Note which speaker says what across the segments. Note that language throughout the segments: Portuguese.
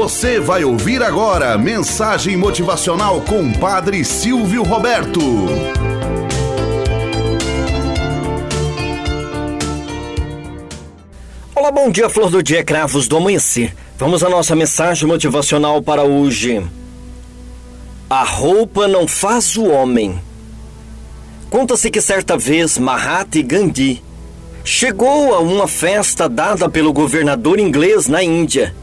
Speaker 1: Você vai ouvir agora mensagem motivacional com Padre Silvio Roberto.
Speaker 2: Olá, bom dia, flor do dia, cravos do amanhecer. Vamos à nossa mensagem motivacional para hoje. A roupa não faz o homem. Conta-se que certa vez Mahatma Gandhi chegou a uma festa dada pelo governador inglês na Índia,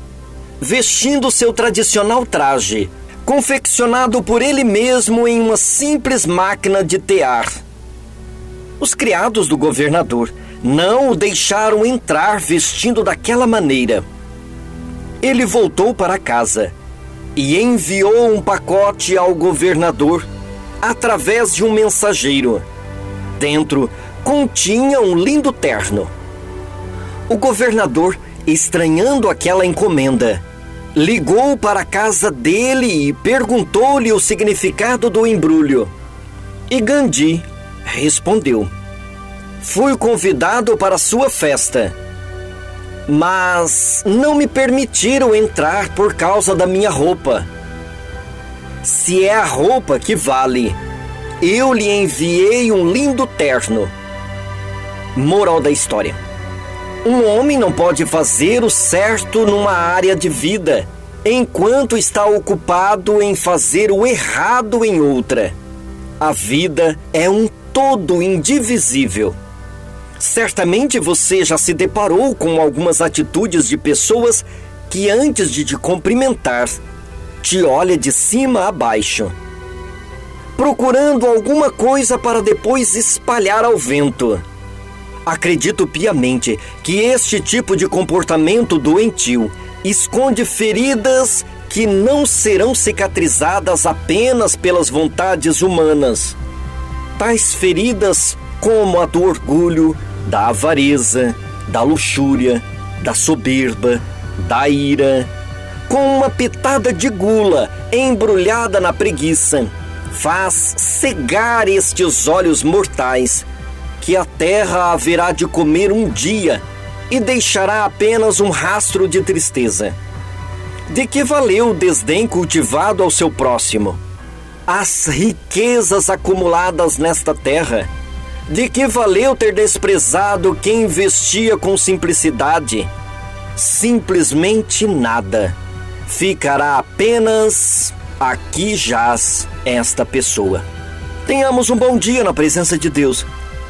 Speaker 2: vestindo seu tradicional traje, confeccionado por ele mesmo em uma simples máquina de tear. Os criados do governador não o deixaram entrar vestindo daquela maneira. Ele voltou para casa e enviou um pacote ao governador através de um mensageiro. Dentro continha um lindo terno. O governador, estranhando aquela encomenda, ligou para a casa dele e perguntou-lhe o significado do embrulho. E Gandhi respondeu: Fui convidado para sua festa, mas não me permitiram entrar por causa da minha roupa. Se é a roupa que vale, eu lhe enviei um lindo terno. Moral da história. Um homem não pode fazer o certo numa área de vida enquanto está ocupado em fazer o errado em outra. A vida é um todo indivisível. Certamente você já se deparou com algumas atitudes de pessoas que, antes de te cumprimentar, te olha de cima a baixo, procurando alguma coisa para depois espalhar ao vento. Acredito piamente que este tipo de comportamento doentio esconde feridas que não serão cicatrizadas apenas pelas vontades humanas. Tais feridas, como a do orgulho, da avareza, da luxúria, da soberba, da ira, com uma pitada de gula embrulhada na preguiça, faz cegar estes olhos mortais que a terra haverá de comer um dia e deixará apenas um rastro de tristeza. De que valeu o desdém cultivado ao seu próximo? As riquezas acumuladas nesta terra? De que valeu ter desprezado quem investia com simplicidade? Simplesmente nada. Ficará apenas aqui jaz esta pessoa. Tenhamos um bom dia na presença de Deus